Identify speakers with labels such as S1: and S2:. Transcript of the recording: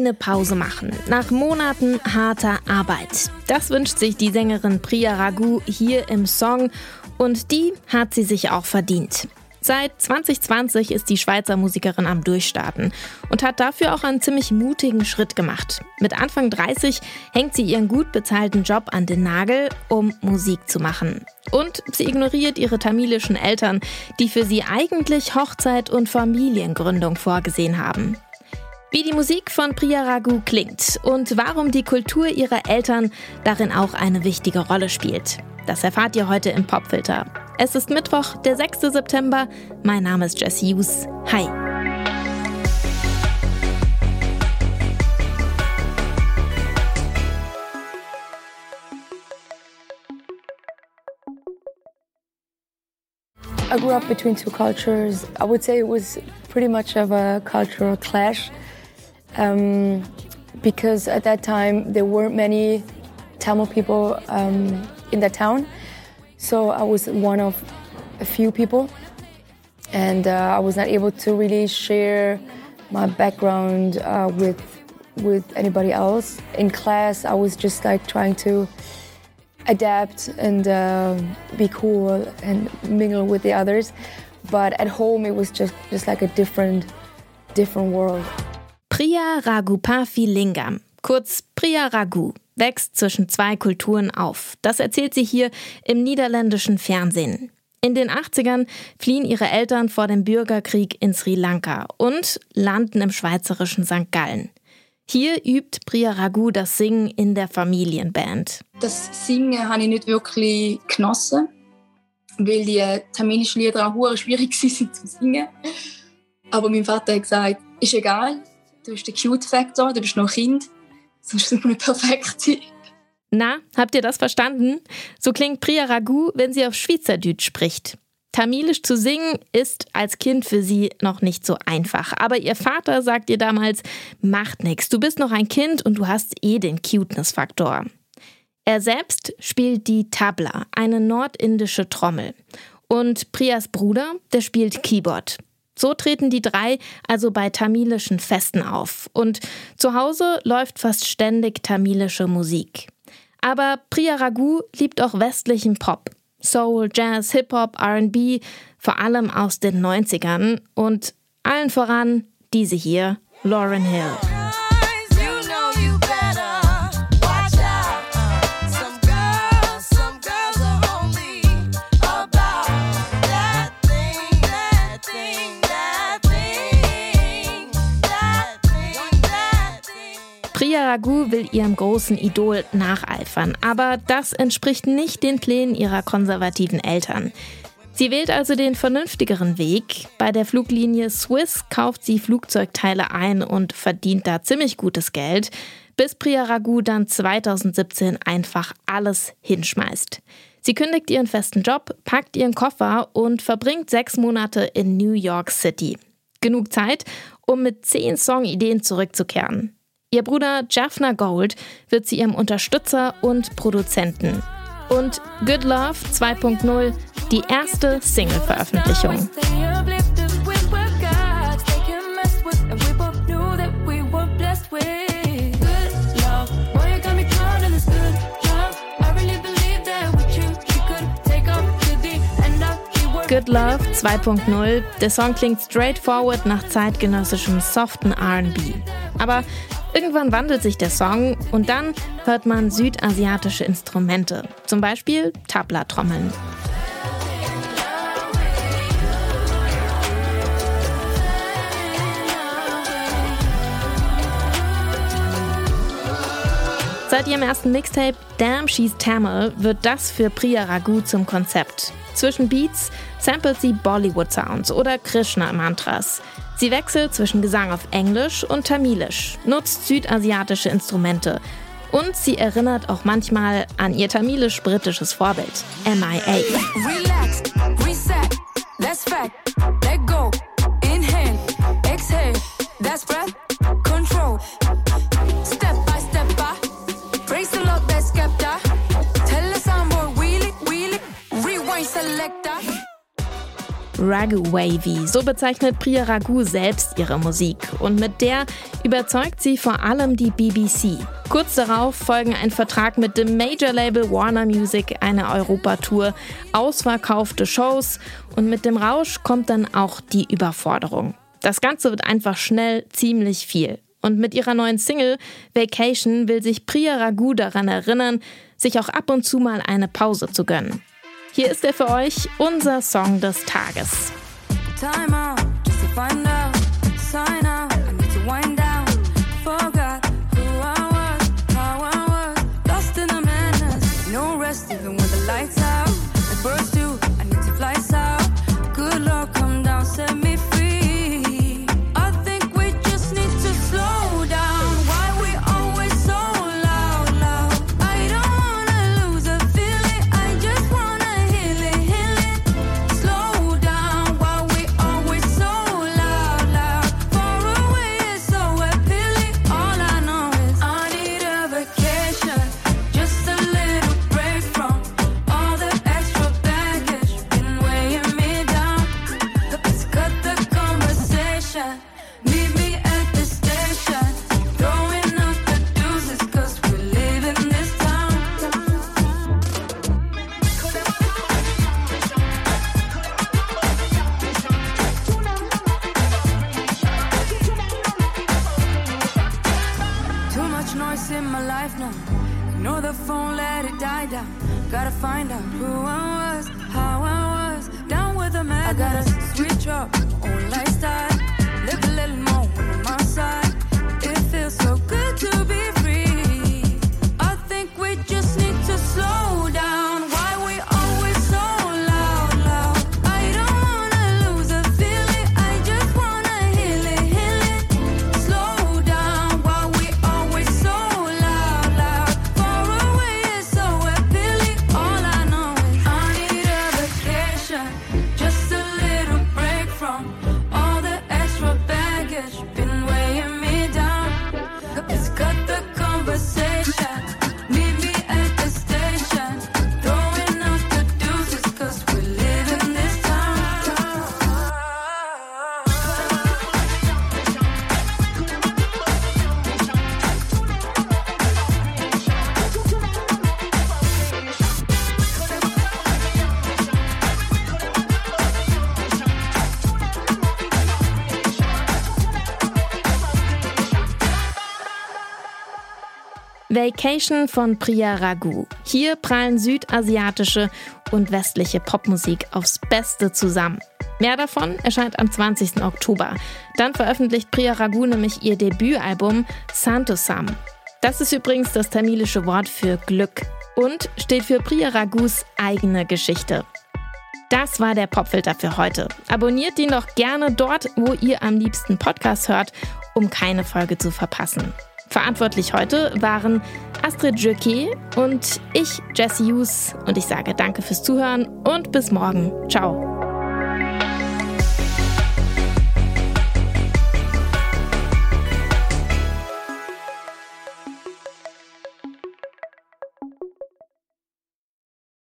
S1: eine Pause machen nach Monaten harter Arbeit. Das wünscht sich die Sängerin Priya Raghu hier im Song und die hat sie sich auch verdient. Seit 2020 ist die Schweizer Musikerin am Durchstarten und hat dafür auch einen ziemlich mutigen Schritt gemacht. Mit Anfang 30 hängt sie ihren gut bezahlten Job an den Nagel, um Musik zu machen. Und sie ignoriert ihre tamilischen Eltern, die für sie eigentlich Hochzeit und Familiengründung vorgesehen haben. Wie die Musik von Priya Raghu klingt und warum die Kultur ihrer Eltern darin auch eine wichtige Rolle spielt. Das erfahrt ihr heute im Popfilter. Es ist Mittwoch, der 6. September. Mein Name ist Jesse Hughes. Hi.
S2: I grew up between two cultures. I would say it was pretty much of a cultural clash um, because at that time there weren't many Tamil people um, in the town. So I was one of a few people, and uh, I was not able to really share my background uh, with with anybody else. In class, I was just like trying to adapt and uh, be cool and mingle with the others. But at home, it was just just like a different different world.
S1: Priya Raghupathi Lingam, kurz Priya Raghu, wächst zwischen zwei Kulturen auf. Das erzählt sie hier im niederländischen Fernsehen. In den 80ern fliehen ihre Eltern vor dem Bürgerkrieg in Sri Lanka und landen im schweizerischen St. Gallen. Hier übt Priya Raghu das Singen in der Familienband.
S3: Das Singen habe ich nicht wirklich genossen, weil die tamilischen Lieder auch schwierig sind zu singen. Aber mein Vater hat gesagt, ist egal, du bist der Cute-Faktor, du bist noch Kind sonst wir nicht perfekt sein.
S1: Na, habt ihr das verstanden? So klingt Priya Raghu, wenn sie auf Schweizerdeutsch spricht. Tamilisch zu singen ist als Kind für sie noch nicht so einfach. Aber ihr Vater sagt ihr damals, macht nix, du bist noch ein Kind und du hast eh den Cuteness-Faktor. Er selbst spielt die Tabla, eine nordindische Trommel. Und Priyas Bruder, der spielt Keyboard. So treten die drei also bei tamilischen Festen auf. Und zu Hause läuft fast ständig tamilische Musik. Aber Priya Raghu liebt auch westlichen Pop. Soul, Jazz, Hip-Hop, RB, vor allem aus den 90ern und allen voran diese hier, Lauren Hill. Priya Raghu will ihrem großen Idol nacheifern, aber das entspricht nicht den Plänen ihrer konservativen Eltern. Sie wählt also den vernünftigeren Weg. Bei der Fluglinie Swiss kauft sie Flugzeugteile ein und verdient da ziemlich gutes Geld, bis Priya Raghu dann 2017 einfach alles hinschmeißt. Sie kündigt ihren festen Job, packt ihren Koffer und verbringt sechs Monate in New York City. Genug Zeit, um mit zehn Songideen zurückzukehren. Ihr Bruder Jaffna Gold wird zu ihrem Unterstützer und Produzenten. Und Good Love 2.0 die erste Single-Veröffentlichung. Good Love 2.0. Der Song klingt straightforward nach zeitgenössischem soften RB. Aber Irgendwann wandelt sich der Song und dann hört man südasiatische Instrumente, zum Beispiel Tabla-Trommeln. Seit ihrem ersten Mixtape Damn She's Tamil wird das für Priya Raghu zum Konzept. Zwischen Beats samplet sie Bollywood-Sounds oder Krishna-Mantras. Sie wechselt zwischen Gesang auf Englisch und Tamilisch, nutzt südasiatische Instrumente und sie erinnert auch manchmal an ihr tamilisch-britisches Vorbild, MIA. Relax, reset,
S4: Ragu Wavy. So bezeichnet Priya Ragu selbst ihre Musik. Und mit der überzeugt sie vor allem die BBC. Kurz darauf folgen ein Vertrag mit dem Major-Label Warner Music, eine Europatour, ausverkaufte Shows und mit dem Rausch kommt dann auch die Überforderung. Das Ganze wird einfach schnell ziemlich viel. Und mit ihrer neuen Single Vacation will sich Priya Ragu daran erinnern, sich auch ab und zu mal eine Pause zu gönnen. Hier ist er für euch, unser Song des Tages. Time out, just to find out, sign out, Gotta find out who I was, catch been Vacation von Priya Ragu. Hier prallen südasiatische und westliche Popmusik aufs Beste zusammen. Mehr davon erscheint am 20. Oktober. Dann veröffentlicht Priya Ragu nämlich ihr Debütalbum Santosam. Das ist übrigens das tamilische Wort für Glück und steht für Priya Ragus eigene Geschichte. Das war der Popfilter für heute. Abonniert ihn doch gerne dort, wo ihr am liebsten Podcast hört, um keine Folge zu verpassen. Verantwortlich heute waren Astrid Jöke und ich, Jesse Hughes. Und ich sage danke fürs Zuhören und bis morgen. Ciao.